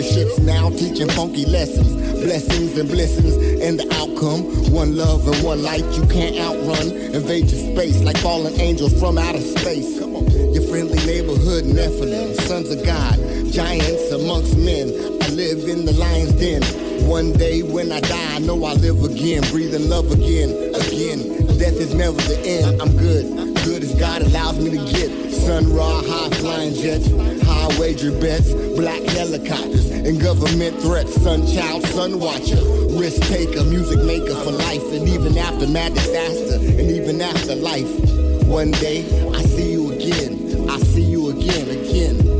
Some shits now teaching funky lessons. Blessings and blessings, and the outcome. One love and one light you can't outrun. Invade your space like fallen angels from outer space. Your friendly neighborhood Nephilim, sons of God, giants amongst men. I live in the lion's den. One day when I die, I know I live again, breathing love again, again. Death is never the end. I'm good, good as God allows me to get. Sun raw, high flying jets, high wager bets, black helicopters, and government threats. Sun child, sun watcher, risk taker, music maker for life, and even after mad disaster, and even after life. One day I see you again, I see you again, again.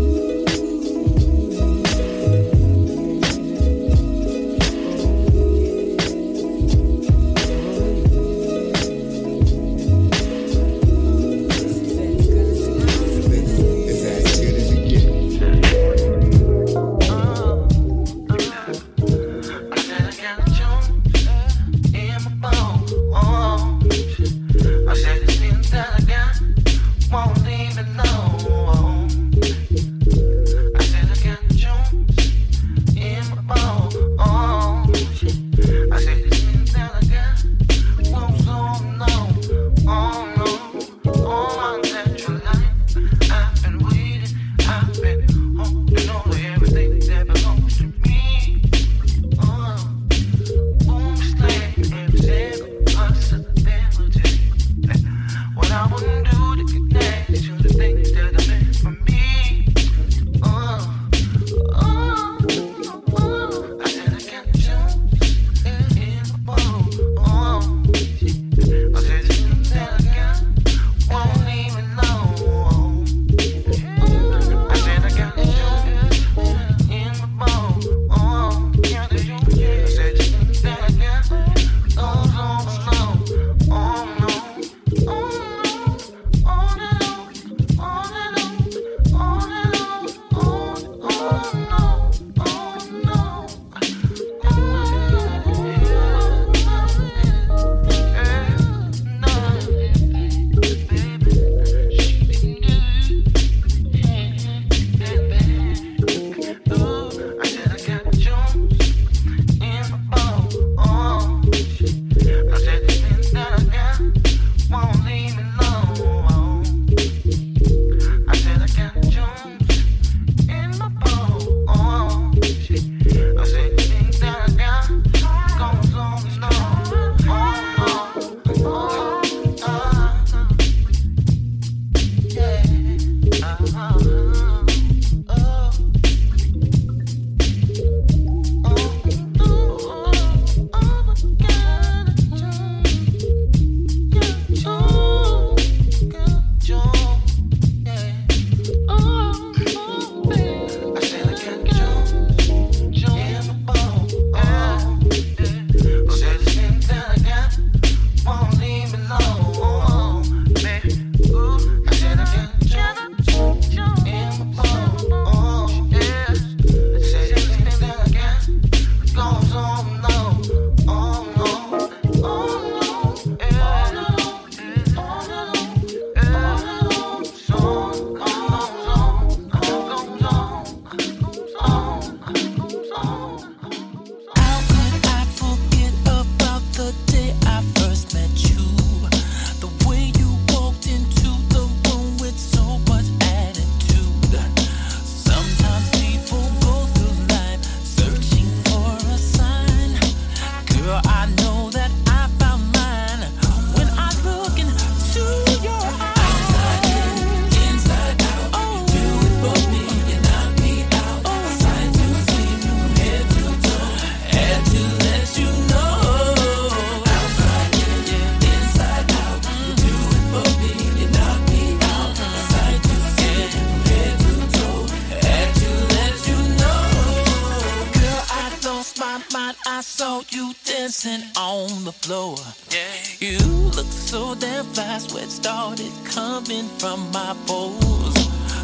Dancing on the floor. Yeah. You look so damn fast, sweat started coming from my pores.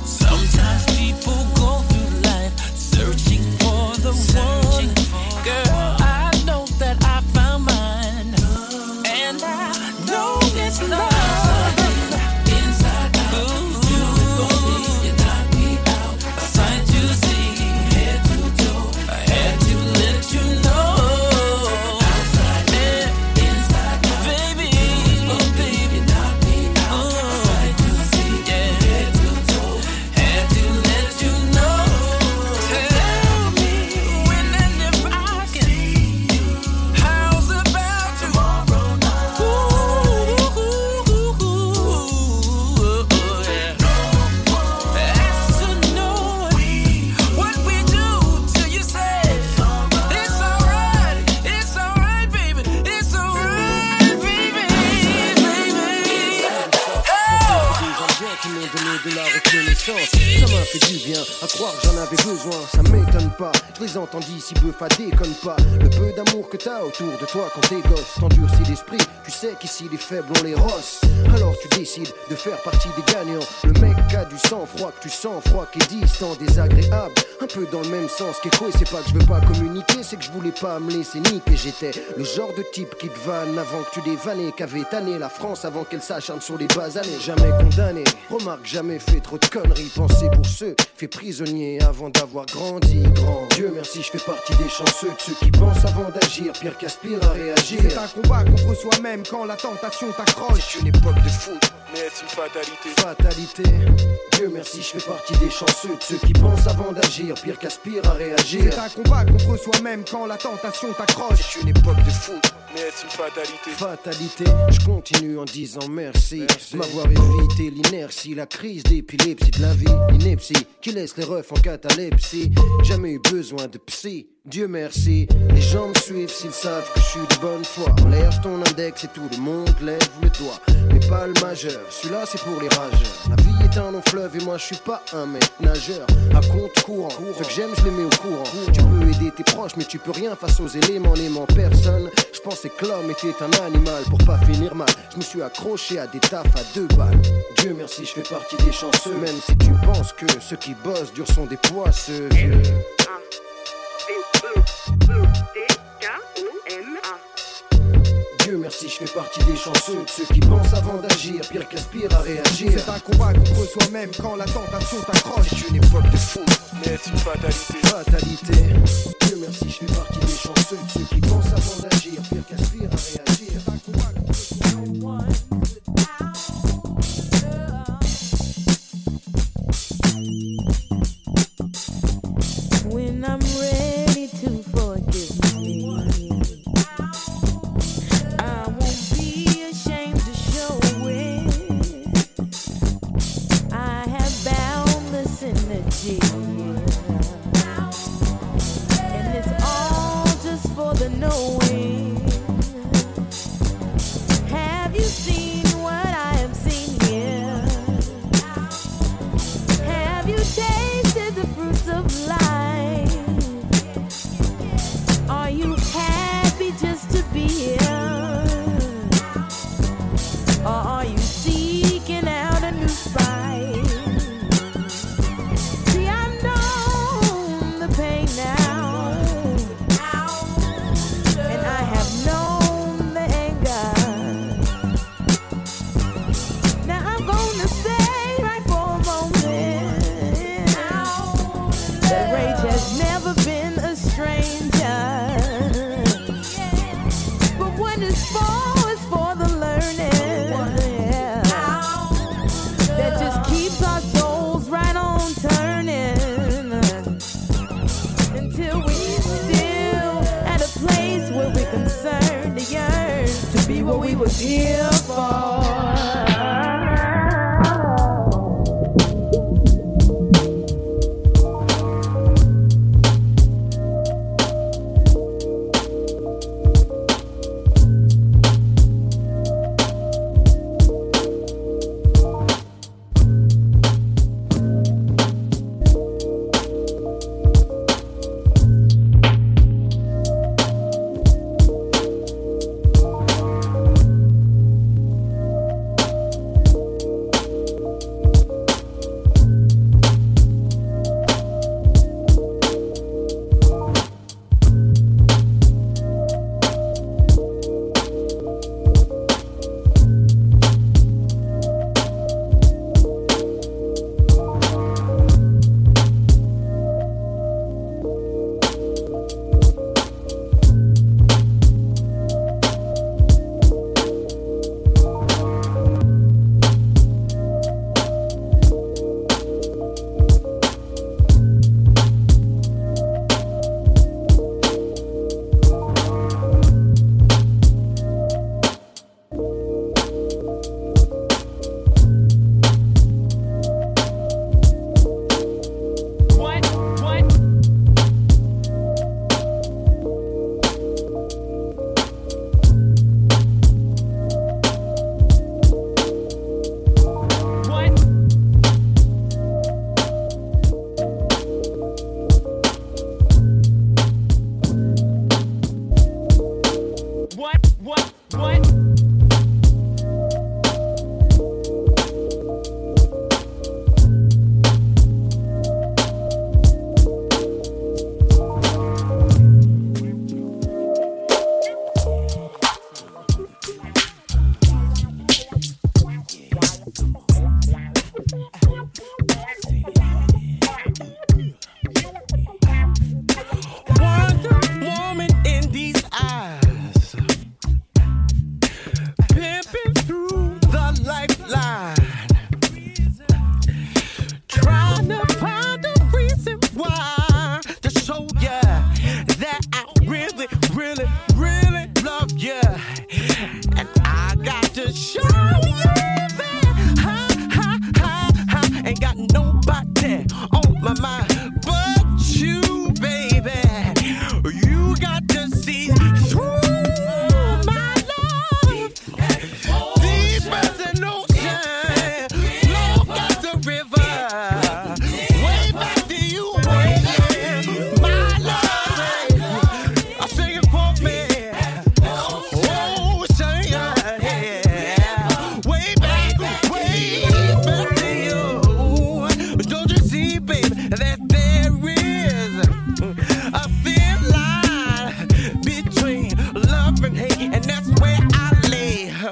Sometimes people go through life searching for the searching one. For Girl, I know that I found mine. And I know it's love. You Je les entends d'ici buffa déconne pas. Le peu d'amour que t'as autour de toi quand t'es gosse t'endurcis l'esprit. Tu sais qu'ici les faibles ont les rosses. Alors tu décides de faire partie des gagnants. Le mec a du sang froid que tu sens froid qui est distant, désagréable. Un peu dans le même sens qu'écho. Et c'est pas que je veux pas communiquer, c'est que je voulais pas me laisser niquer. J'étais le genre de type qui te vanne avant que tu dévannes, qu'avait tanné la France avant qu'elle s'acharne sur les bas années. Jamais condamné, remarque, jamais fait trop de conneries. Penser pour ceux, fait prisonnier avant d'avoir grandi grand. Dieu merci, je fais partie des chanceux, de ceux qui pensent avant d'agir, pire qu'aspire à réagir. C'est un combat contre soi-même quand la tentation t'accroche. C'est une époque de foot, mais est une fatalité? Fatalité. Dieu merci, je fais partie des chanceux, de ceux qui pensent avant d'agir, pire qu'aspire à réagir. C'est un combat contre soi-même quand la tentation t'accroche. C'est une époque de foot, une fatalité Fatalité. Je continue en disant merci, m'avoir évité l'inertie, la crise d'épilepsie de la vie, l'ineptie qui laisse les refs en catalepsie. Jamais eu besoin de psy. Dieu merci, les gens me suivent s'ils savent que je suis de bonne foi. L'air ton index et tout le monde lève le doigt. Mais pas le majeur, celui-là c'est pour les rageurs. La vie est un long fleuve et moi je suis pas un mec nageur. À compte courant, ce que j'aime je les mets au courant. Tu peux aider tes proches mais tu peux rien face aux éléments n'aimant personne. Je pensais que l'homme était un animal pour pas finir mal. Je me suis accroché à des tafs à deux balles. Dieu merci, je fais partie des chanceux. Même si tu penses que ceux qui bossent durs sont des poisseux. Dieu merci, je fais partie des chanceux, de ceux qui pensent avant d'agir, pire qu'aspire à réagir. C'est un combat contre soi-même quand la tentation t'accroche. C'est une époque de fou, mais c'est une fatalité. Fatalité. Dieu merci, je fais partie des chanceux, de ceux qui pensent avant d'agir, pire qu'aspire à réagir.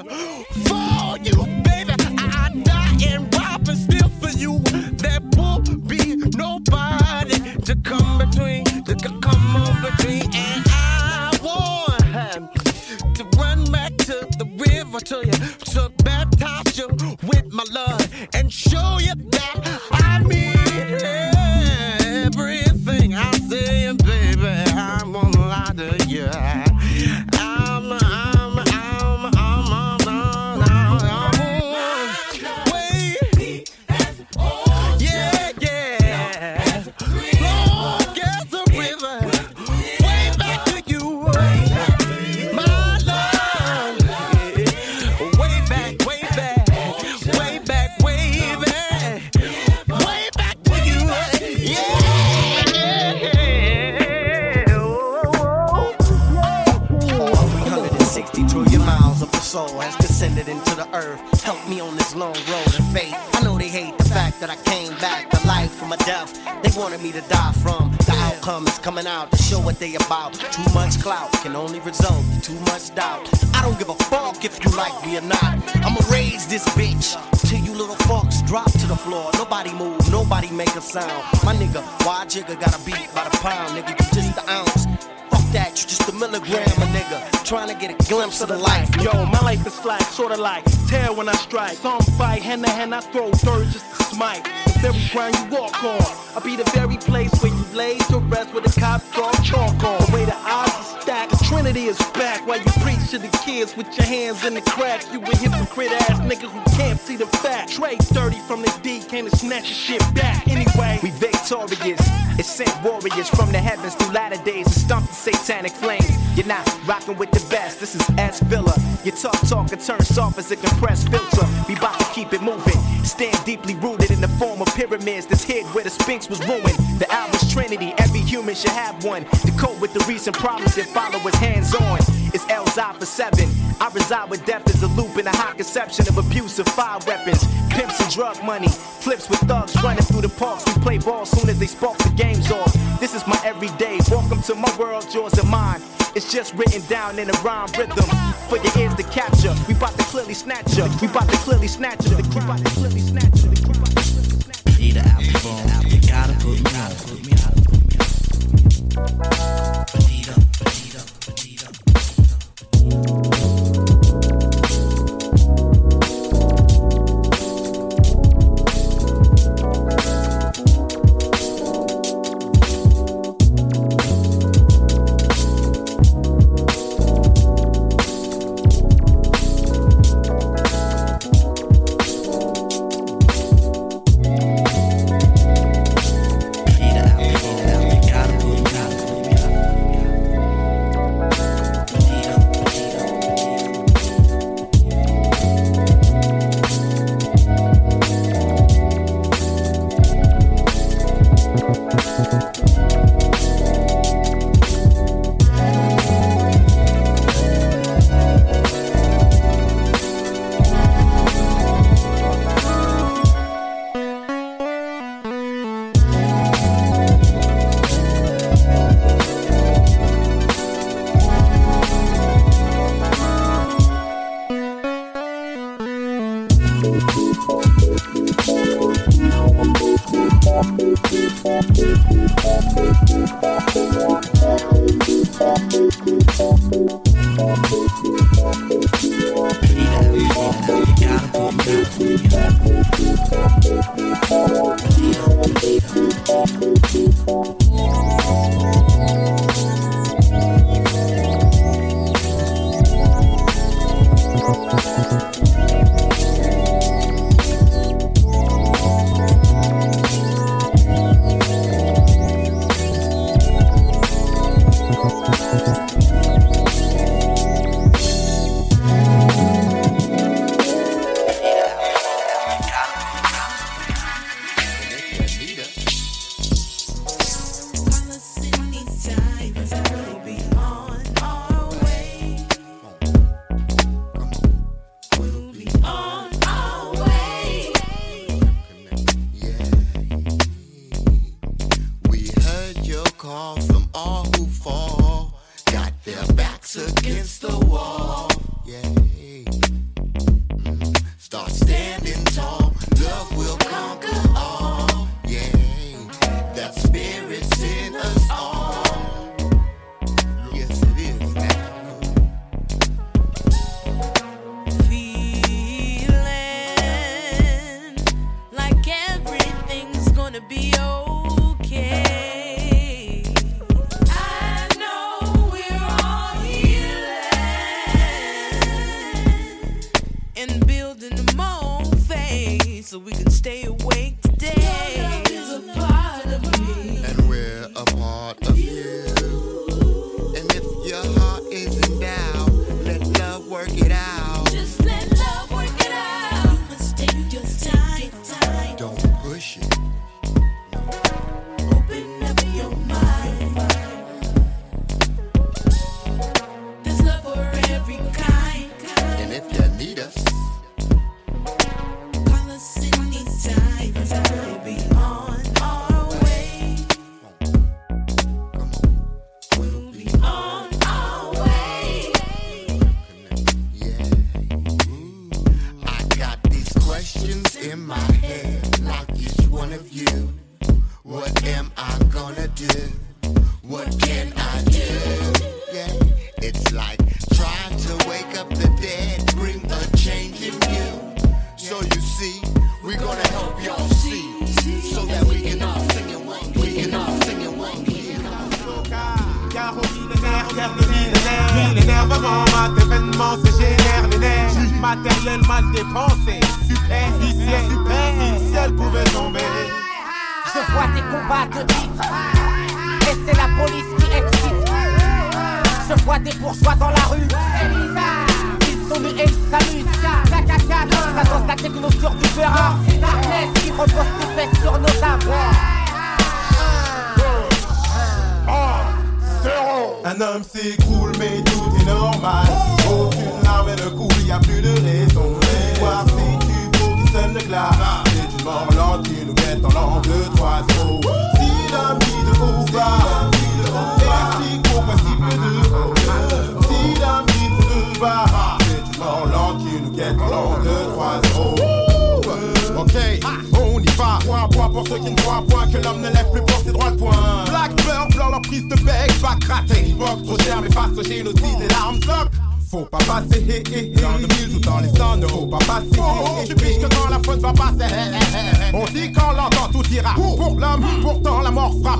yeah. jigger got a beat by the pound, nigga? You just the ounce. Fuck that, you just a milligram, a nigga. Trying to get a glimpse of the life. Yo, my life is flat, sorta like tear when I strike. Some fight, hand to hand, I throw third just to smite. The very ground you walk on, I'll be the very place where you lay to rest with the cops draw chalk on. The way the odds are stacked, the Trinity is back while you preach to the kids with your hands in the cracks. You a hypocrite ass nigga who can't see the fact. Trade 30 from the D, came to snatch your shit back. Anyway, We victorious. Sent warriors from the heavens through latter days and stomp the satanic flames. You're not rocking with the best. This is S Villa. Your talk talk and turn soft as a compressed filter. We bout to keep it moving. Stand deeply rooted in the form of pyramids that's hid where the Sphinx was ruined. The Albus Trinity, every human should have one. To cope with the recent problems that follow us hands on. It's L's for seven. I reside with death as a loop in a high conception of abuse of fire weapons. Pimps and drug money. Flips with thugs running through the parks. We play ball soon as they spark the games off. This is my everyday. Welcome to my world, yours and mine. It's just written down in a rhyme rhythm for your ears to capture. We bout to clearly snatch ya. We bout to clearly snatch ya. We bout to clearly snatch. Need an phone. You gotta put me. Put me on.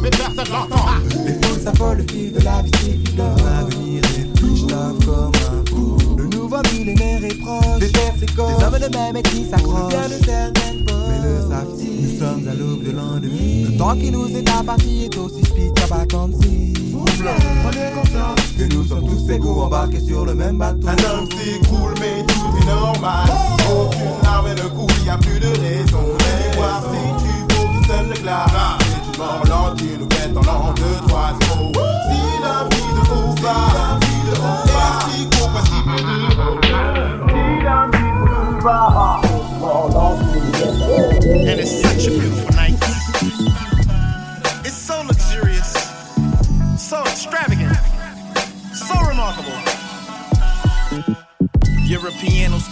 Et personne l'entend. Les fous s'affolent, le fil de la vie L'avenir est fiche comme un fou Le nouveau millénaire est proche. Des terres s'écorchent, des hommes de même ethnie s'accrochent. Bien de certaines poches Mais le savent-ils, nous sommes à l'aube de l'an 2000 Le temps qui nous est imparti est aussi speed qu'à vacancy Prenez conscience que nous sommes tous égaux embarqués sur le même bateau. Un homme s'écroule, mais tout est normal. Aucune larme ne coule, y a plus de raison. Mais voir si tu qui sonne le glas. C'est une mort lente qui nous guette en l'an 2, 3, 0. Si la vie bas, explique au principe de. Si la vie de haut bas, mort lente qui nous guette en l'an 2, 3, 0. And it's such a beautiful night.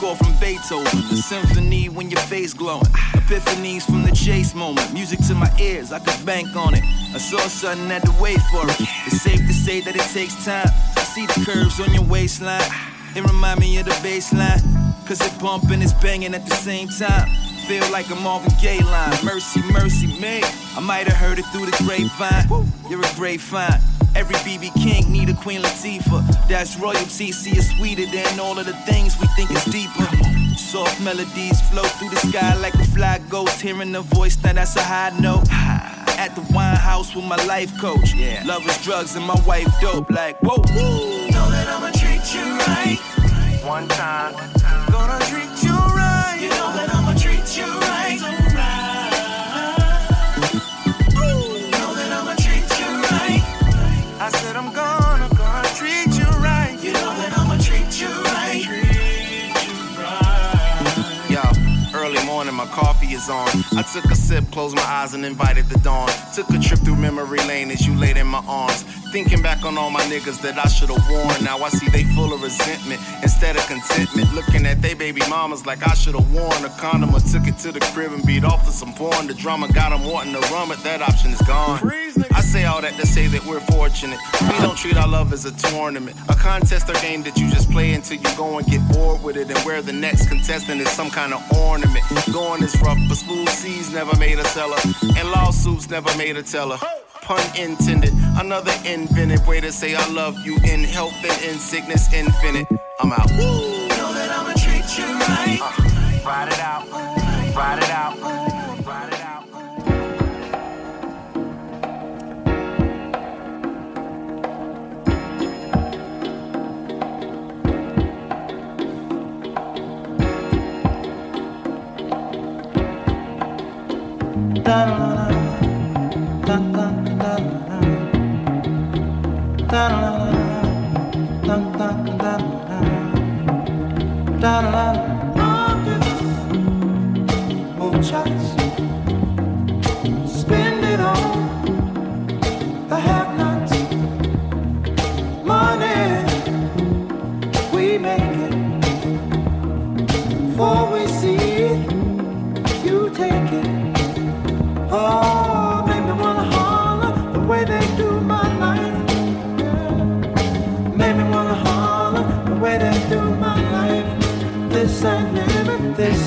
Score from Beethoven, The symphony when your face glowing. Epiphanies from the chase moment, music to my ears, I could bank on it. I saw something, had to wait for it. It's safe to say that it takes time. I see the curves on your waistline. It remind me of the baseline, cause it bump and it's banging at the same time. Feel like a Marvin Gaye line. Mercy, mercy me. I might have heard it through the grapevine. You're a great find. Every BB King need a Queen Latifah. That's royalty. See it's sweeter than all of the things we think is deeper. Soft melodies flow through the sky like a fly ghost. Hearing a voice, now that's a high note. At the wine house with my life coach. Yeah. Love is drugs and my wife dope. Like, whoa. Know that I'ma treat you right. One time. Gonna on. I took a sip, closed my eyes, and invited the dawn. Took a trip through memory lane as you laid in my arms. Thinking back on all my niggas that I should've warned. Now I see they full of resentment instead of contentment. Looking at they baby mamas like I should've worn a condom or took it to the crib and beat off to some porn. The drama got them wanting to run, but that option is gone. I say all that to say that we're fortunate. We don't treat our love as a tournament, a contest or game that you just play until you go and get bored with it, and where the next contestant is some kind of ornament. Going is rough, but smooth seas never made a seller, and lawsuits never made a teller. Pun intended, another invented way to say I love you in health and in sickness infinite. I'm out. Know Done.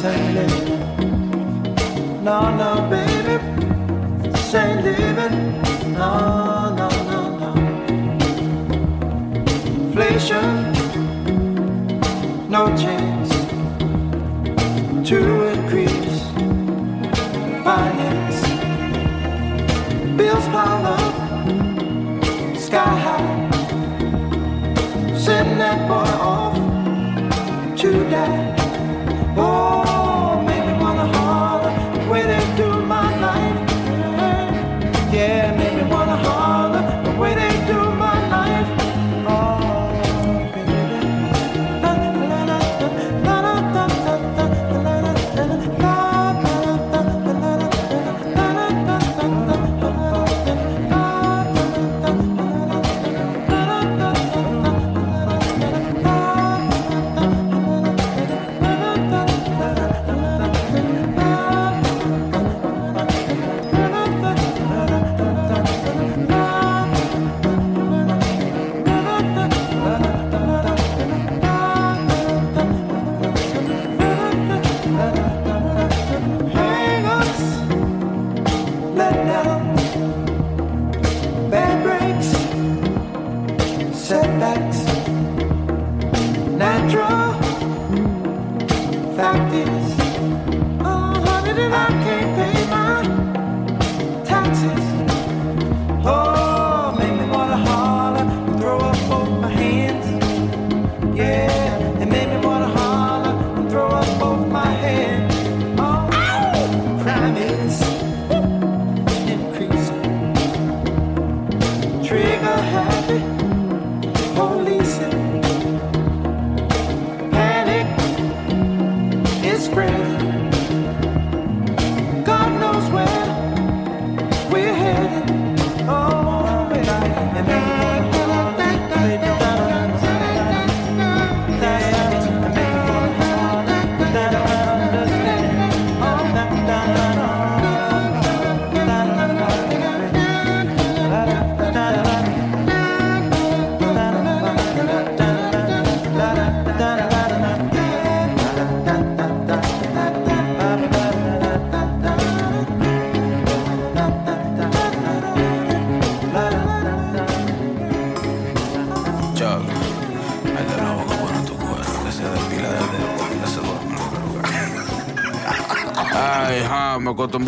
say leave it. No, no, baby, say leave it. No, no, no, no. Inflation, no chance to increase finance. Bills pile up, sky high. Send that boy off to die.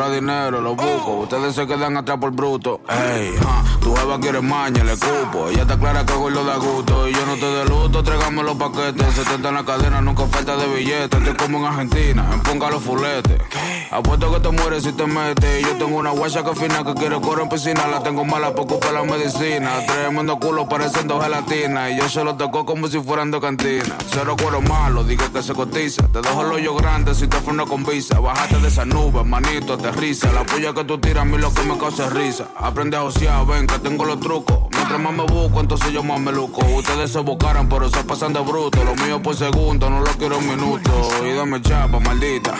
Dinero, lo busco. Ustedes se quedan atrás por bruto. Ey, ja, tu jeva quiere maña, le cupo. Ella está clara que lo da gusto. Y yo no te de luto, tráigame los paquetes. 70 en la cadena, nunca falta de billetes. Estoy como en Argentina, en ponga los fuletes. Apuesto que te mueres si te metes. Yo tengo una guacha que fina que quiere correr en piscina. La tengo mala por culpa la medicina. Tremendo culo pareciendo gelatina. Y yo se lo tocó como si fueran de cantina. Cero cuero malo, digo que se cotiza. Te dejo el hoyo grande si te freno con visa. Bájate de esa nube, manito, aterriza. La puya que tú tiras a mí lo que me causa risa. Aprende a josear, ven que tengo los trucos. Mientras más me busco, entonces yo más me luco. Ustedes se buscaran, pero se pasan de bruto. Lo mío por segundo, no lo quiero en minuto. Y dame chapa, maldita.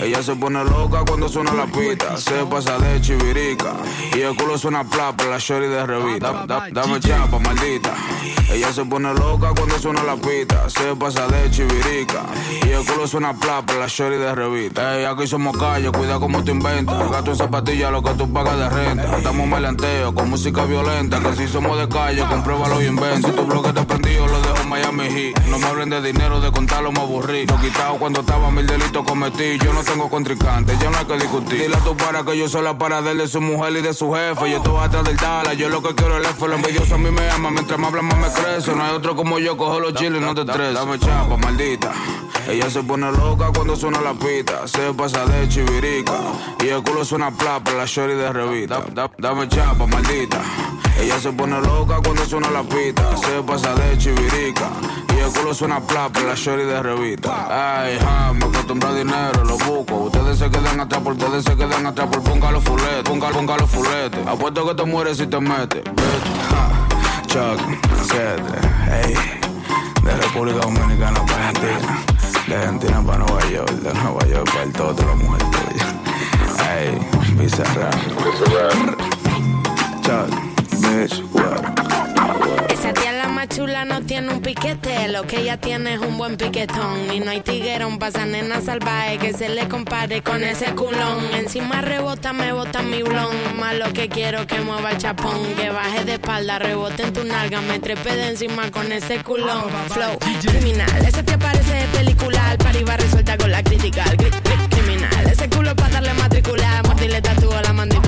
Ella se pone loca cuando suena la pita. Se pasa de chivirica. Y el culo suena plapa, la shorty de revista. Da- da- dame chapa, maldita. Ella se pone loca cuando suena la pita. Se pasa de chivirica. Y el culo suena plapa, la shorty de revista. Ey, aquí somos calle, cuida como te inventas. Gasto en zapatillas lo que tú pagas de renta. Estamos melanteo con música violenta. Que si somos de calle, compruébalo y inventa. Si tu bloque te prendido, lo dejo Miami Heat. No me hablen de dinero, de contarlo me aburrí. Lo quitado cuando estaba mil delitos cometí. Yo no tengo contrincante, yo no hay que discutir. Dile a tu para que yo soy la para de él, de su mujer y de su jefe. Yo estoy atrás del Dala, yo lo que quiero es el F. Lo envidioso a mí me ama, mientras más habla más me crece. No hay otro como yo, cojo los chiles y no te estreses. Dame chapa, maldita. Ella se pone loca cuando suena la pita. Se pasa de chivirica. Y el culo suena plapa, la shorty de revista. Da- da- dame chapa, maldita. Ella se pone loca cuando suena la pita. Se pasa de chivirica. Y el culo suena plapa, la shorty de revista. Ay, ja, me acostumbro a dinero, lo busco. Ustedes se quedan atrás por ustedes se quedan atrás por fuletes. Ponga, ponga los fuletes. Apuesto que te mueres si te metes. Ja. Chuck, Cedre, hey. De República Dominicana para Argentina. De Argentina para Nueva York. De Nueva York para el todo de la mujer tuya. Hey, Bizarrap. Chuck, Esa tía la más chula no tiene un piquete, lo que ella tiene es un buen piquetón. Y no hay tiguerón pa' esa nena salvaje que se le compare con ese culón. Encima rebota, me bota mi blon. Más lo que quiero que mueva el chapón, que baje de espalda, rebote en tu nalga, me trepe de encima con ese culón. Flow criminal, esa tía parece de película, al pari va resuelta con la crítica. Criminal, ese culo pa' darle matricular, mordirle tatúo la mandíbula.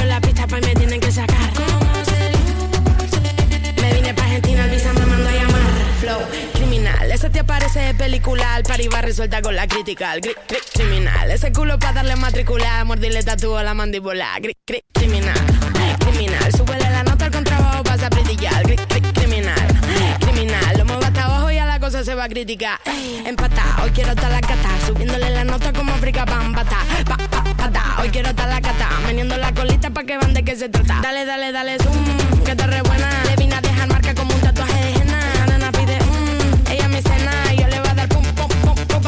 Criminal. Ese te parece de película, al va resuelta con la crítica. criminal. Ese culo pa' darle matricular, mordirle tatúo a la mandíbula. criminal. Criminal. Súbele la nota al contrabajo, pasa a brillar. criminal. Criminal. Lo muevo hasta abajo y a la cosa se va a criticar. Empata, hoy quiero estar la cata. Subiéndole la nota como África, pam, pata. Pa, pa, Hoy quiero estar la cata, meneando la colita pa' que van de qué se trata. Dale, dale, dale, zoom, que te re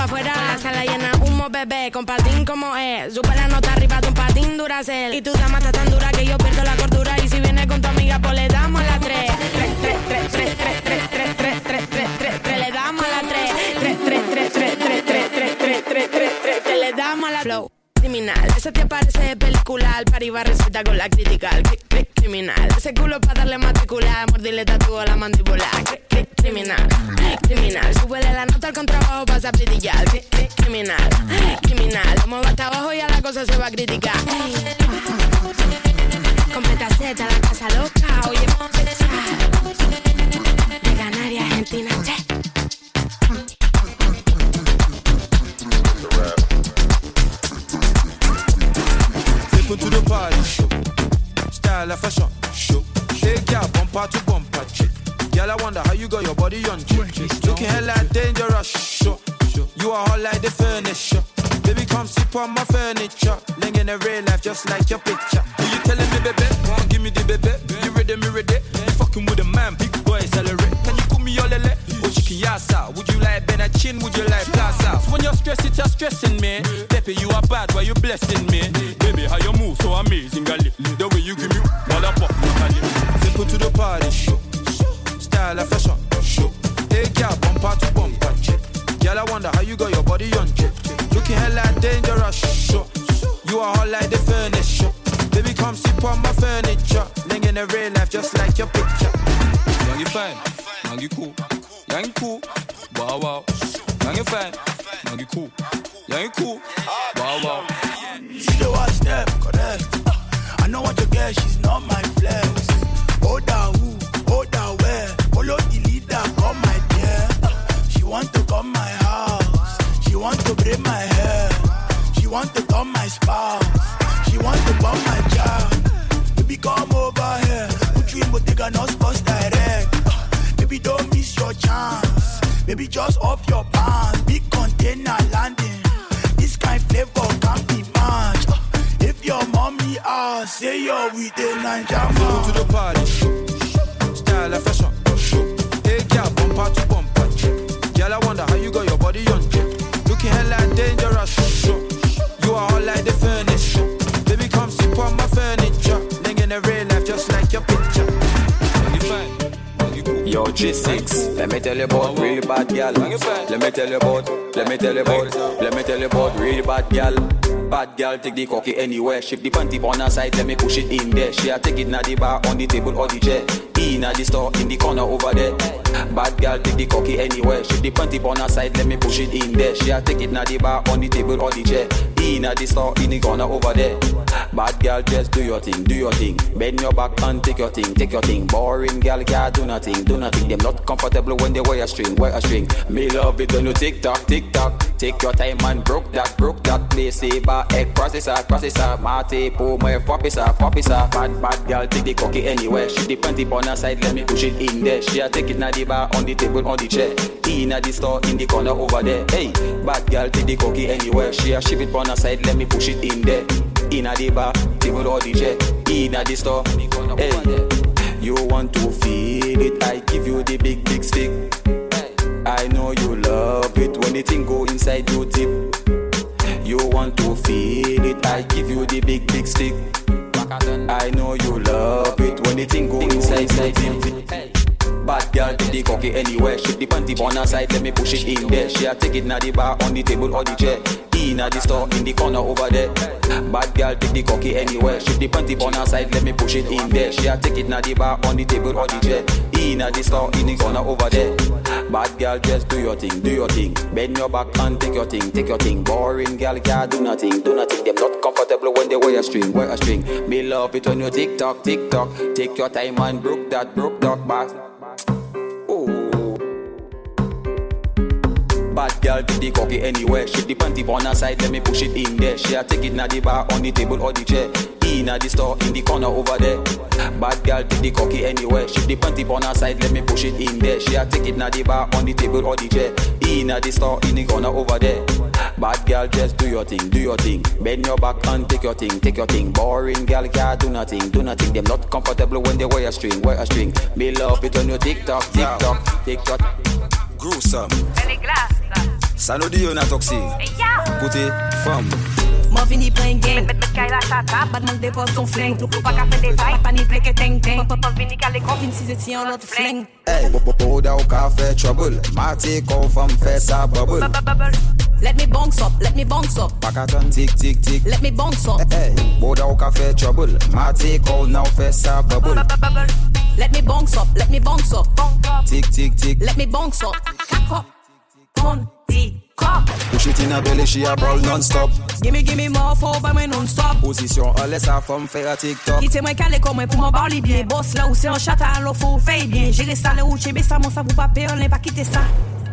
pa' afuera. La sala llena, humo, bebé, con patín como es. Sube la nota arriba de un patín duracel. Y tu dama está tan dura que yo pierdo la cordura. Y si viene con tu amiga, pues le damos la tres. Tres, tres, tres, tres, tres, tres, tres, tres, tres, tres, tres, tres, le damos la tres. Tres, tres, tres, tres, tres, tres, tres, tres, tres, tres, tres, tres, le damos la flow criminal. Ese te parece película, al par iba resulta con la crítica. criminal. Ese culo para darle matricular, mordirle tatúo a la mandíbula. Criminal, criminal. Súbele la nota al contrabajo, pasa a brillar. criminal, criminal. Como va hasta abajo ya la cosa se va a criticar. Con petaceta, la casa loca, oye, de Canaria, Argentina, che. Step into the party, show. Style fashion, show. Hey, girl, bumper to bumper, chick. Girl, I wonder how you got your body on. Looking hella dangerous, show. You are hot like the furniture. Baby, come sip on my furniture. Living in real life just like your picture. Are you telling me, baby? Come give me the baby. You ready, me ready? You fucking with a man, big boy, celebrate. Can you put me all lele? Oh, chicken yasa. Would you like Chin? Would you like plaza? So when you're stressed, it's stressing me. Pepe, you are bad, why you blessing me? Baby, how you move so amazing, gali. The way you give me, mother pop, Simple to the party, show. Style of fashion, show. Hey, girl, bumper to bumper. Girl, I wonder how you got your body on. Looking hella dangerous, show. You are hot like the furniture. Baby, come sit on my furniture. Living in the real life just like your picture. Young, you fine. Young, you cool. Young, you cool. G6, let me tell you about really bad gal. Let me tell you about, let me tell you about, let me tell you about really bad gal. Bad gal take the cocky anywhere. Shift the panty on her side, let me push it in there. She a take it na the bar, on the table or the chair. In at the store, in the corner over there. Bad gal take the cocky anywhere. Shift the panty on her side, let me push it in there. She a take it na the bar, on the table or the chair. In at the store, in the corner over there. Bad girl, just do your thing, do your thing. Bend your back and take your thing, take your thing. Boring girl can't do nothing, do nothing. Them not comfortable when they wear a string, wear a string. Me love it when you tick tock, tick tock. Take your time and broke that, broke that. Play saber, egg processor, processor. Mate, po, my fopisa, fopisa. Bad, bad girl, take the cocky anywhere. She the panty on her side, let me push it in there. She a take it na the bar, on the table, on the chair. In the store, in the corner over there. Hey, bad girl, take the cocky anywhere. She a shift it on her side, let me push it in there. In at the bar, table or. In at the store, hey. You want to feel it? I give you the big, big stick. I know you love it when the thing go inside your tip. You want to feel it? I give you the big, big stick. I know you love it when the thing go inside, inside, inside. Bad girl take the cocky anywhere. Shake the panty on her side, let me push it in there. She a take it na the bar, on the table or the chair. In the store, in the corner over there. Bad girl take the cocky anywhere. Shake the panty on her side, let me push it in there. She a take it na the bar, on the table or the chair. In the store, in the corner over there. Bad girl, just do your thing, do your thing. Bend your back and take your thing, take your thing. Boring girl, can't do nothing, do nothing. Them not comfortable when they wear a string, wear a string. Me love it when you tick tock, tick tock. Take your time and broke that, broke that back. Bad girl take the cocky anywhere. Shake the panty on her side, let me push it in there. She a take it na the bar, on the table or the chair. In the store, in the corner over there. Bad girl take the cocky anywhere. Shake the panty on her side, let me push it in there. She a take it na the bar, on the table or the chair. In the store, in the corner over there. Bad girl, just do your thing, do your thing. Bend your back and take your thing, take your thing. Boring girl, can't do nothing, do nothing. Them not comfortable when they wear a string, wear a string. Me love it when you tick tock, tick tock, tick tock. Gruesome. Ça nous dit on a toxique. Écoutez, femme. Mwen vini pren gen. Met met kay la chata Bad man depos ton fling. Nou pa ka fe detay Pa ni pleke teng teng. Pop pop vini kale kon. Vin si zeti an lot fling. Hey, Boda ou ka fe trouble. Mati kon femme fe sa bubble. Let me bounce up Let me bounce up. Pakaton tik tik tik. Let me bounce up. Hey, Boda ou ka fe trouble. Mati kon nou fe sa bubble. Let me bounce up Let me bounce up. Tik tik tik. Let me bounce up. Cock up. Pon in her belly, she a brawl non-stop. Gimme gimme more for by mwen non-stop Position en laisse sa femme faire TikTok. Kite mwen kale kon mwen pou mwen barli bien Boss la ou se an chata alo fò fey bien Jere sa le ou chebe sa Mon sa pou pa perle pa kite sa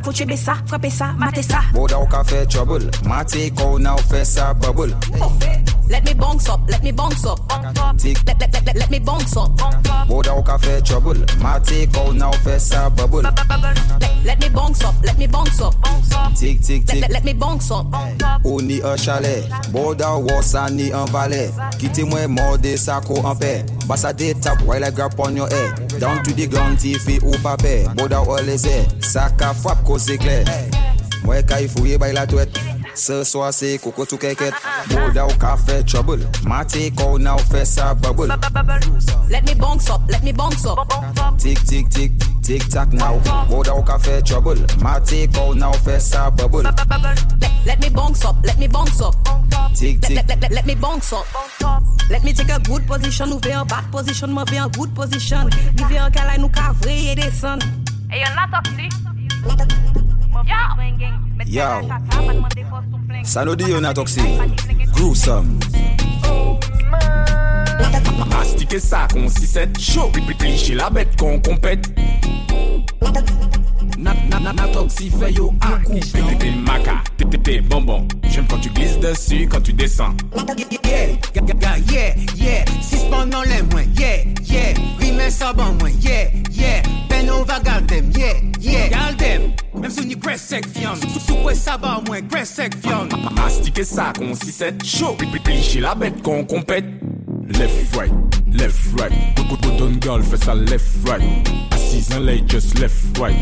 Faut chebe sa, frappe sa, mate sa Boda ou ka trouble. Mati kon nou fe sa bubble. Oh, Let me bounce up, let me bounce up Tik. Let, let, let, let, let me bounce up Boda ou ka fe trouble. Mati kon nou fe sa bubble. let, let me bounce up, let me bounce up Tik tik Let, let, let me bounce up ni un chalet, boda ou sa ni un valet. Kite mwen morde sa ko an pe. Basa de tap while I grab on your head. Down to the ground tifi ou pape. Boda ou leze, sa ka frap ko se kler. Mwen ka ifouye bay la twet. Ce soir c'est coco tout keket. Ah, ah, ah. Boda ou ka fe trouble. Mati ko now fe sa bubble. Let me bounce up, let me bounce up Tik tik tik, tik tak now. Boda ou ka fe trouble. Mati ko now fe sa bubble. let, let me bounce up, let me bounce up Tik let, tik. let, let, let, let me bounce up Let me take a good position Ou ve en bad position Mwen ve en good position Rive en kalay nou ka vreye desan E yon la toksik Yo. Ça nous dit on a toxique. Gruesome. Mastiquer ça con 6-7 chaud Pli pli chez la bête qu'on compète Na na na fait yo à coup T'es maca, t'es bonbon J'aime quand tu glisses dessus, quand tu descends Yeah, ga- yeah, yeah. Suspend dans les moins, yeah, yeah. Rime ça bon moins, yeah, yeah. Ben on va garder, yeah, yeah. Garde même si on y graisse sec fion. Sous quoi ça va moins, graisse sec fion. Mastiquer ça con 6-7 chaud Pli pli pli chez la bête qu'on compète Left right, left right Good good good on girl fait ça left right Assise en lay just left right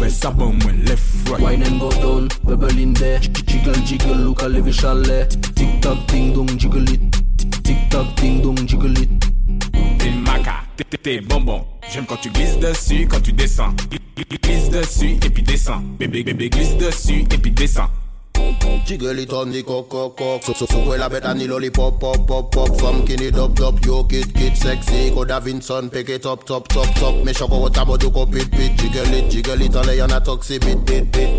Fais ça bon moins left right Wine and go down, bubble in there. Jiggle jiggle, look a lever chalet. Tick tock, ding dong, jiggle it. Tick tock, ding dong, jiggle it. T'es maca, t'es- bonbon J'aime quand tu glisses dessus, quand tu descends Gl- gl- Glisse dessus et puis descends Bébé bébé glisse dessus et puis descends Jiggle it on the cock cock cock. So so so well la bête and the lollipop pop pop pop. Qui ni dub dub yo kid kid sexy. Koda Vinson pick it up top top top. Me choko wota mo do ko pit pit. Jiggle it jiggle it on le yon a toxi bit bit bit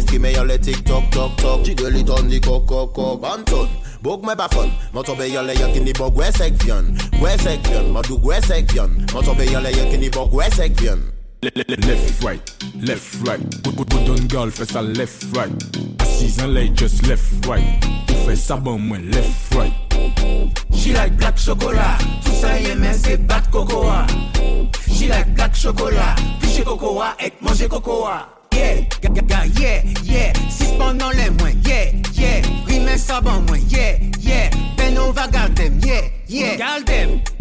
ce qui me yon le tic toc toc toc Jiggle it on the cock cock cock. Anton Book me pa fun Mo tombe yon le yon ki ni bo gwe sek fion Gwe sek fion Mo du gwe sek fion Mo tombe yon le yon ki ni bo gwe sek Left right, left right Good girl fais ça left right Assise en lay just left right Fais ça bon moins left right She like black chocolat. Tout ça y est, c'est bat cocoa. She like black chocolat. Piche cocoa et manger cocoa. Yeah, yeah, yeah. Suspend dans les moins, yeah, yeah. Rime ça bon moins, yeah, yeah. Ben on va garder, yeah, yeah. Garde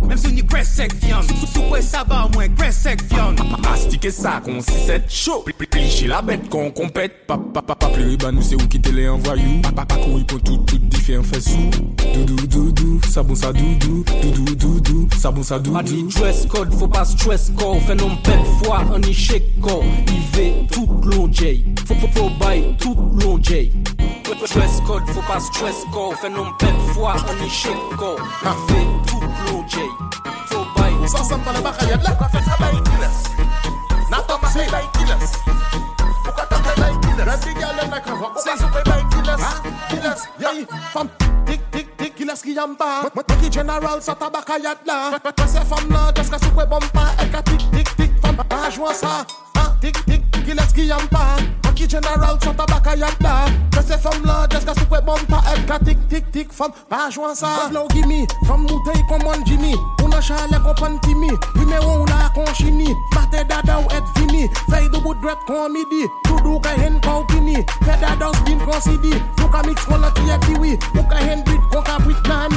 Même si on presse sec fion Sous quoi ça va moins presse sec fion Mastiquer ça qu'on 6-7 chaud Plicher la bête qu'on compète. Pas pa pa pa plus bah nous c'est où qui te les envoyou Pas pa courir pour tout tout différent fait sous. Doudou doudou ça bon ça doudou Doudou doudou ça bon ça doudou Pas dit dress code faut pas stress code. Non belle fois un échec code tout long J Faut faut faut bail tout long J Dress code faut pas stress code. Non belle fois un code Il va tout long J Faut bail Sasa mpana bakayat la Kwa fesa bay killers Nata masi bay killers Ukataka bay killers Rebi gale na kwa Say super bay killers Killers Yay Fam. Tik tik tik killers ki yamba. General sa la. Fam la bomba. Tik tik Fam. Ah, Bajwa sa. Ah, tik tik killers ki yamba Maki general sa tabakayat la Kwese fam la Deska super bomba Eka tik tik tik Fam Bajwa sa Flow gimme Fam moutei komon Jimmy Una chale kompon timi Numéro una kon chini Bate dada ou et vini. Fey do bout dret kon midi. Tudu ka hen kon pini. Fe dada ou spin kon sidi. Nou ka mix kon la tiye kiwi. Nou ka hen brit kon ka brit nan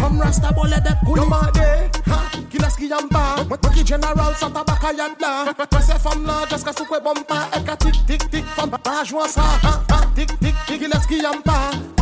Fam rasta bole det kuli Yo made, ha, kilas ki yamba. General sa tabaka yad la. Kwese fam la, just ka sukwe bomba. Eka tik tik tik, fam. Ba jwa sa Ha, ha, tik tik tik, kilas ki yamba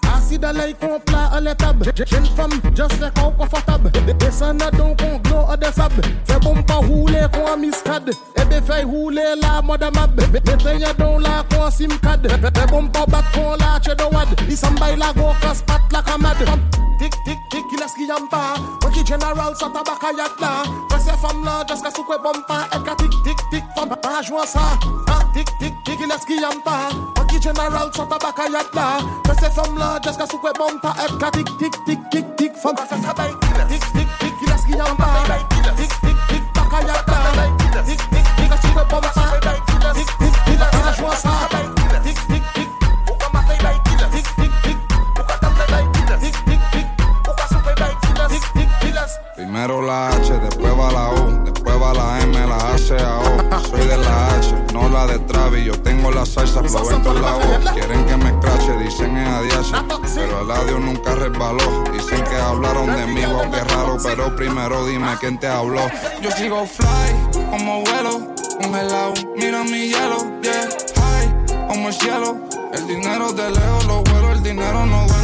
Acide lay kon pla an le tab. Jen fam, just le kon konfortab Desan na don kon glo a de sab. Fe bom pa roule kon a miskad Ebe eh, fey roule la moda mab. Meten ya don la kon sim kad Fe bom pa bat kon la che do wad. Isam bay la go kas pat la kamad Tik tik tik kilas ki yamba Waki general sa tabaka yat la Kwese fam la just ka sukwe bomba Eka tik tik tik fam. Pa jwa sa Ha, Tik tik tik kilas ki Waki general sa tabaka yat la Kwese fam la just ka sukwe bomba Eka tik tik tik tik tik fam Tik tik tik kilas ki yamba Tik tik tik baka yat la Tik tik tik ka sukwe bomba Tik tik tik pa jwa sa Tik tik tik Tik tik tik Tik tik tik Tik tik kilas Primero la H, después va la U, la M, la A, C, A, O. Soy de la H, no la de Travis. Yo tengo la salsa, flow en la voz. Quieren que me escrache, dicen es ADH. Pero el audio nunca resbaló. Dicen que hablaron de mí, wow, qué raro. Pero primero dime quién te habló. Yo sigo fly, como vuelo, congelado. Mira mi hielo, yeah, high, como el cielo. El dinero de lejos lo vuelo, el dinero no duele,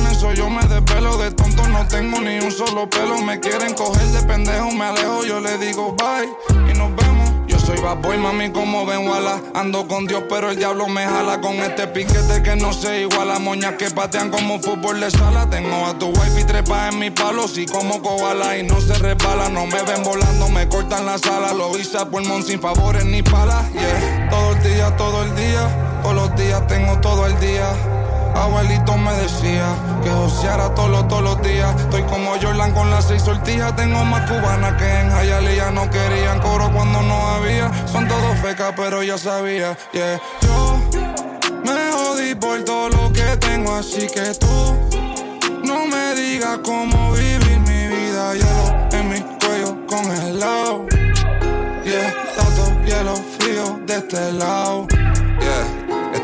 tengo ni un solo pelo. Me quieren coger de pendejo, me alejo. Yo le digo bye y nos vemos. Yo soy bad boy, mami, como ven, wala. Ando con Dios, pero el diablo me jala con este piquete que no se iguala. Moñas que patean como fútbol de sala. Tengo a tu wife y trepa en mis palos. Y como koala y no se resbala. No me ven volando, me cortan la sala. Lo hice a pulmón sin favores ni palas. Yeah, todo el día, todo el día. Todos los días tengo todo el día. Abuelito me decía que joseara todos todos los días. Estoy como Jordan con las seis sortijas. Tengo más cubanas que en Hialeah. No querían coro cuando no había. Son todos fecas, pero ya sabía. Yeah. Yo me jodí por todo lo que tengo, así que tú no me digas cómo vivir mi vida. Hielo en mi cuello congelado. Yeah, tanto hielo frío de este lado.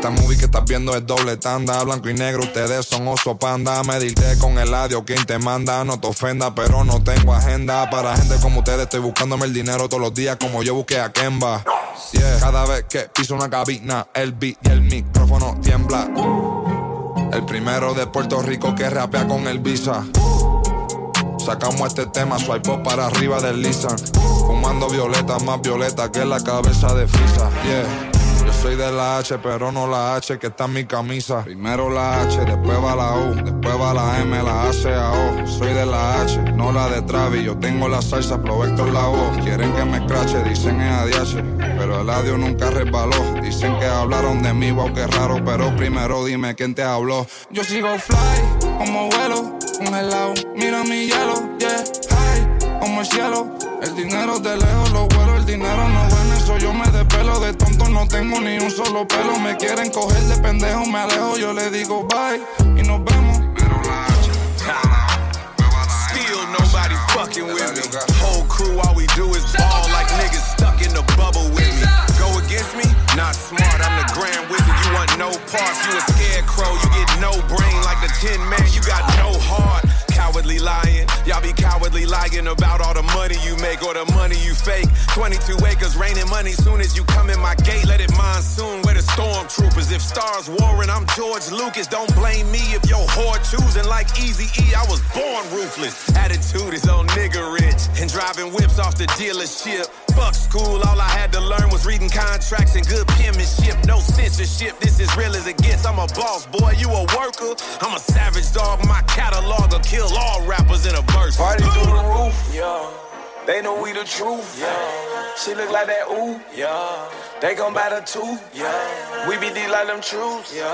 Esta movie que estás viendo es doble tanda, blanco y negro, ustedes son oso panda. Medirte con el audio, quien te manda, no te ofenda, pero no tengo agenda. Para gente como ustedes, estoy buscándome el dinero todos los días, como yo busqué a Kemba. Cada vez que piso una cabina, el beat y el micrófono tiembla. El primero de Puerto Rico que rapea con el visa. Sacamos este tema, swipe up para arriba del Lisan. Fumando violeta, más violeta que la cabeza de Frisa. Yeah. Soy de la H, pero no la H que está en mi camisa. Primero la H, después va la U, después va la M, la A, A, O. Soy de la H, no la de Travis. Yo tengo la salsa, Provector la voz. Quieren que me escrache, dicen es ADH. Pero el audio nunca resbaló. Dicen que hablaron de mí, wow, qué raro. Pero primero dime quién te habló. Yo sigo fly, como vuelo, congelado. Mira mi hielo, yeah, high, como el cielo. El dinero de lejos lo vuelo, el dinero no duele, eso yo me despelo. De tonto no tengo ni un solo pelo. Me quieren coger de pendejo, me alejo. Yo le digo bye y nos vemos. Still nobody fucking with me. Whole crew, all we do is ball like niggas stuck in the bubble with me. Go against me? Not smart, I'm the grand wizard. You want no parts, you a scarecrow. You get no brain like the tin man, you got no heart. Cowardly lying, y'all be cowardly lying about all the money you make or the money you fake. 22 acres raining money soon as you come in my gate. Let it monsoon where the stormtroopers. If stars warring, I'm George Lucas. Don't blame me if your whore choosing like Eazy E. I was born ruthless. Attitude is on nigga rich. And driving whips off the dealership. Fuck school, all I had to learn was reading contracts and good penmanship. No censorship, this is real as it gets. I'm a boss, boy, you a worker. I'm a savage dog, my catalog will kill all rappers in a verse. Party through the roof, yeah. They know we the truth, yeah. She look like that ooh, yeah. They gon' buy the two, yeah. We be D like them truths, yeah.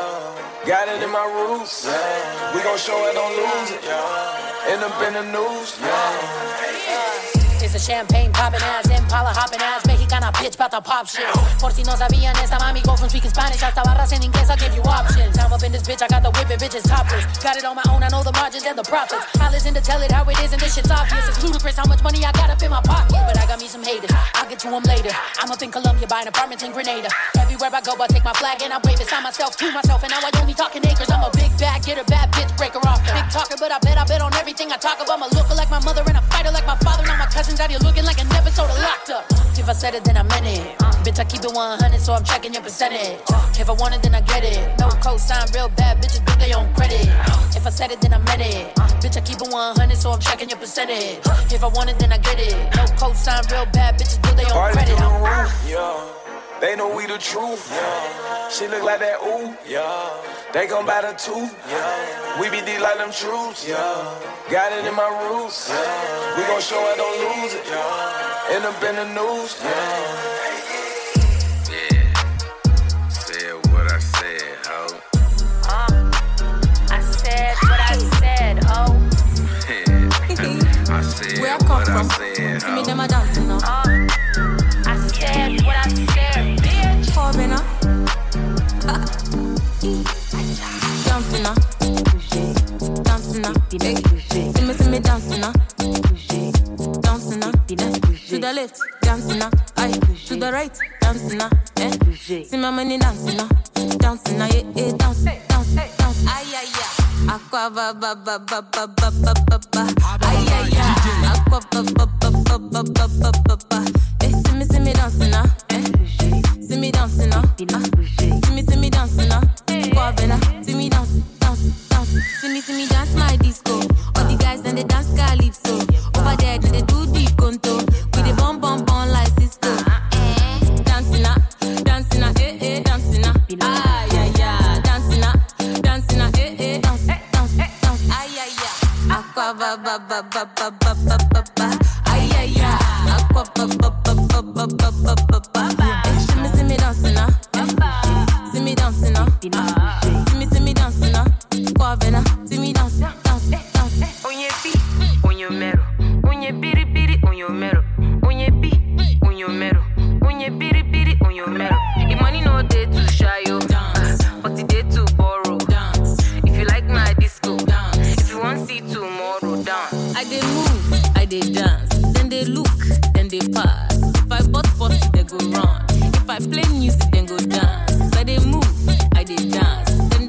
Got it in my roots, yeah. We gon' show it, don't lose it, yeah. End up in the news, yeah. It's a champagne popping ass, Impala hopping ass, mexicana bitch bout to pop shit. Por si no sabían, esta mami go from speaking Spanish hasta barras en inglés, I'll give you options. I'm up in this bitch, I got the whip and bitches topless. Got it on my own, I know the margins and the profits. I listen to tell it how it is, and this shit's obvious. It's ludicrous how much money I got up in my pocket, but I got me some haters. I'll get to them later. I'm up in Colombia buying apartments in Grenada. Everywhere I go, I take my flag and I wave it. Sign myself to myself, and now I only talking acres. I'm a big bad, get a bad bitch, break her off. Big talker, but I bet I bet on everything I talk about. I'm a looker like my mother and a fighter like my father. Now my cousins out here looking like an episode of Locked Up. If I said it, then I meant it. Bitch, I keep it 100, so I'm checking your percentage. If I want it, then I get it. No cosign, real bad bitches do they own credit. If I said it, then I meant it. Bitch, I keep it 100, so I'm checking your percentage. If I want it, then I get it. No cosign, real bad bitches do they Party credit. through the roof, yeah. They know we the truth, yeah. She look like that ooh, yeah. They gon' buy the two, yeah. We be D like them truths, yeah. Got it in my roots, yeah. We gon' show I don't lose it, yeah. End up in the news, yeah. Said what I said, ho. Uh, I said what I said, oh. I said Where I come what from? I said, See me ho. them a dancing now. I bitch. Come in now. Dancing now. Dancing. Hey. See me, see me dancing now. Dancing now. To the left, dancing. Aye. To the right, dancing now. Eh. See my money dancing now. Dancing now. Yeah, yeah. Dance, dance, dance. Aye, aye, aye. Aqua ba ba ba ba ba ba ba ba ba. Aye, aye, aye. Aqua ba ba ba ba ba ba ba ba ba. Eh. See me, see me dancing now party. See me, see me dancing now. Hey. See me dance, dance, dance. See me, see me dance my disco. All the guys then they dance calypso. Over there then they do the conto. With the bum bum bum like Cisco. Eh, dancing now, dancing now, eh eh, dancing now. Ah yeah yeah, dancing now, dancing now, eh eh, dance, dance. Ah yeah yeah. Aqua ba ba ba ba ba ba.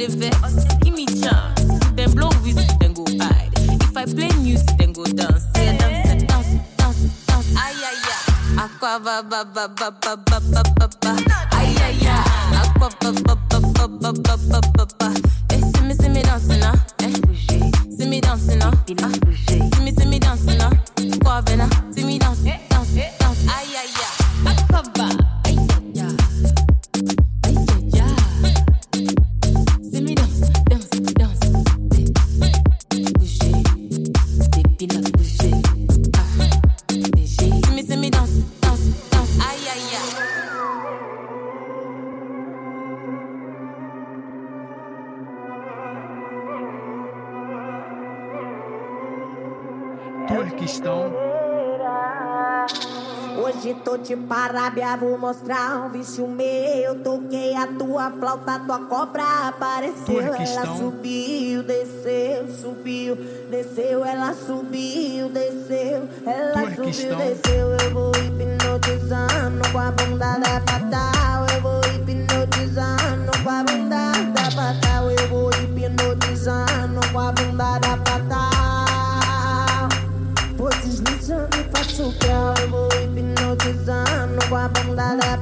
Then vex, give me chance. Then blow whistle, then go hide. If I play music, then go dance. Yeah, dance, dance, dance, dance. Ay ay ay. Aqua ba ba ba ba ba ba ba ba ba. Ay ay ay. Aqua ba ba ba ba ba ba ba ba ba. Eh, see me, see me dancing now. Eh. See me dancing now. Ah. Tô de parábia, vou mostrar um vício meu. Toquei a tua flauta, tua cobra apareceu. Ela subiu, desceu, subiu, desceu. Ela subiu, desceu. Ela subiu, desceu. Eu vou hipnotizando com a bunda da fatal. Eu vou hipnotizando com a bunda da fatal. Eu vou hipnotizando com a bunda da fatal. Vou deslizando e faço grau hipnotizando com a bunda da.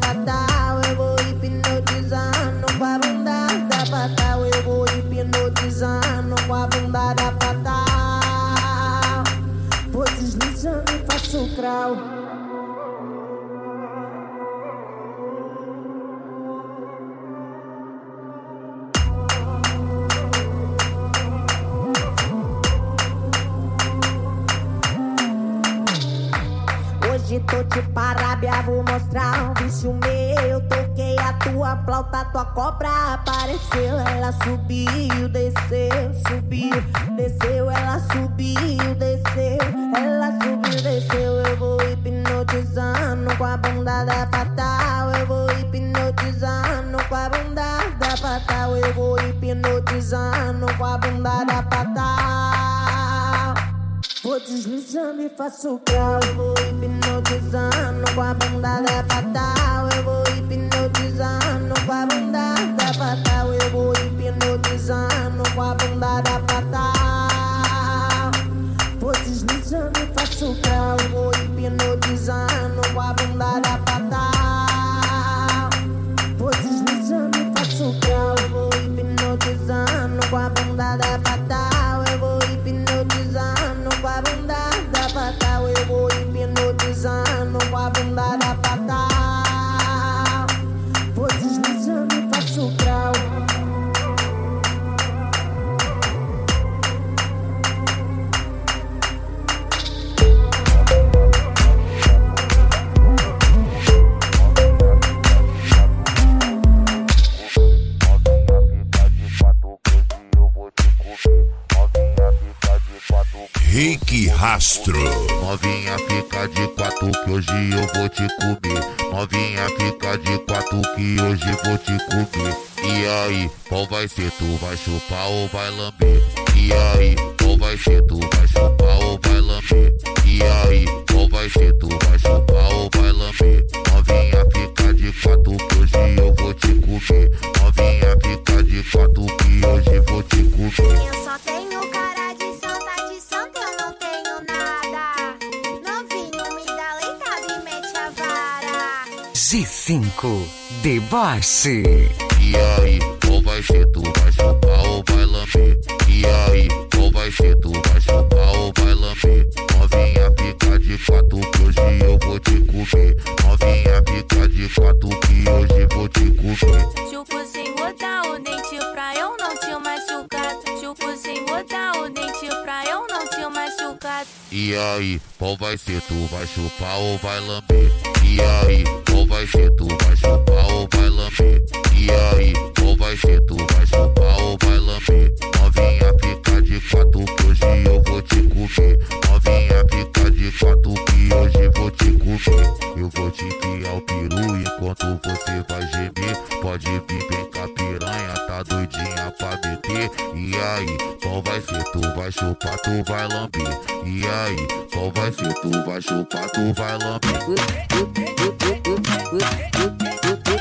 Eu vou hipnotizando com a bunda da pata. Eu vou hipnotizando com a bunda da pata. Vou deslizando e faço crawl. Hoje tô de parábia, vou mostrar um vício meu. Toquei a tua flauta, tua cobra apareceu. Ela subiu, desceu, subiu, desceu. Ela subiu, desceu, ela subiu, desceu. Eu vou hipnotizando com a bunda da patal. Eu vou hipnotizando com a bunda da patal. Eu vou hipnotizando com a bunda da patal. Vou deslizando e faço grau. Vou hipnotizando com a bunda da patal. Eu vou hipnotizando com a bunda da patal. Eu vou hipnotizando com a bunda da patal. Vou deslizando e faço grau. Vou hipnotizando com a bunda da patal. Vou deslizando e faço grau. Vou hipnotizando com a bunda da patal. Rastro. Novinha fica de quatro que hoje eu vou te comer. Novinha fica de quatro que hoje vou te comer. E aí, qual vai ser? Tu vai chupar ou vai lamber? E aí, qual vai ser? Tu vai chupar ou vai lamber? E aí, qual vai ser? Tu vai chupar ou vai lamber? Novinha fica de quatro que hoje eu vou te comer. Novinha fica de quatro que hoje vou te comer. Eu só tenho G5 Deboche. E aí, vai ser? Tu vai chupar ou vai lamber? E aí, qual vai ser? Tu vai chupar ou vai lamber? Novinha fica de quatro que hoje eu vou te comer. Novinha fica de quatro que hoje vou te comer. Chupo sem botar o dente pra eu não te machucar. Chupo sem botar o dente pra eu não te machucar. E aí, qual vai ser? Tu vai chupar ou vai lamber? E aí, qual vai ser? Tu vai chupar ou vai lamber? E aí, qual vai ser? Tu vai chupar ou vai lamber? Novinha fica de quatro que hoje eu vou te comer. Novinha fica de quatro que hoje vou te comer. Eu vou te criar o peru enquanto você vai gemer. Pode a piranha, tá doidinha pra meter. E aí, qual vai ser? Tu vai chupar, tu vai lamber. E aí, qual vai ser? Tu vai chupar, tu vai Não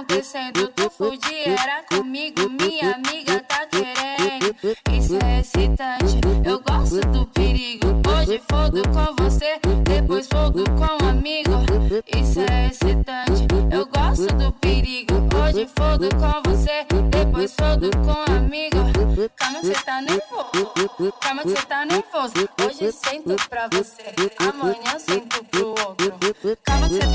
acontecendo. Tu fudi era comigo, minha amiga tá querendo. Isso é excitante, eu gosto do perigo. Hoje fogo com você, depois fogo com um amigo. Isso é excitante, eu gosto do perigo. Hoje fogo com você, depois fogo com um amigo. Calma que cê tá nervoso, calma que cê tá nervoso. Hoje sento pra você, amanhã sento pro outro. Calma que cê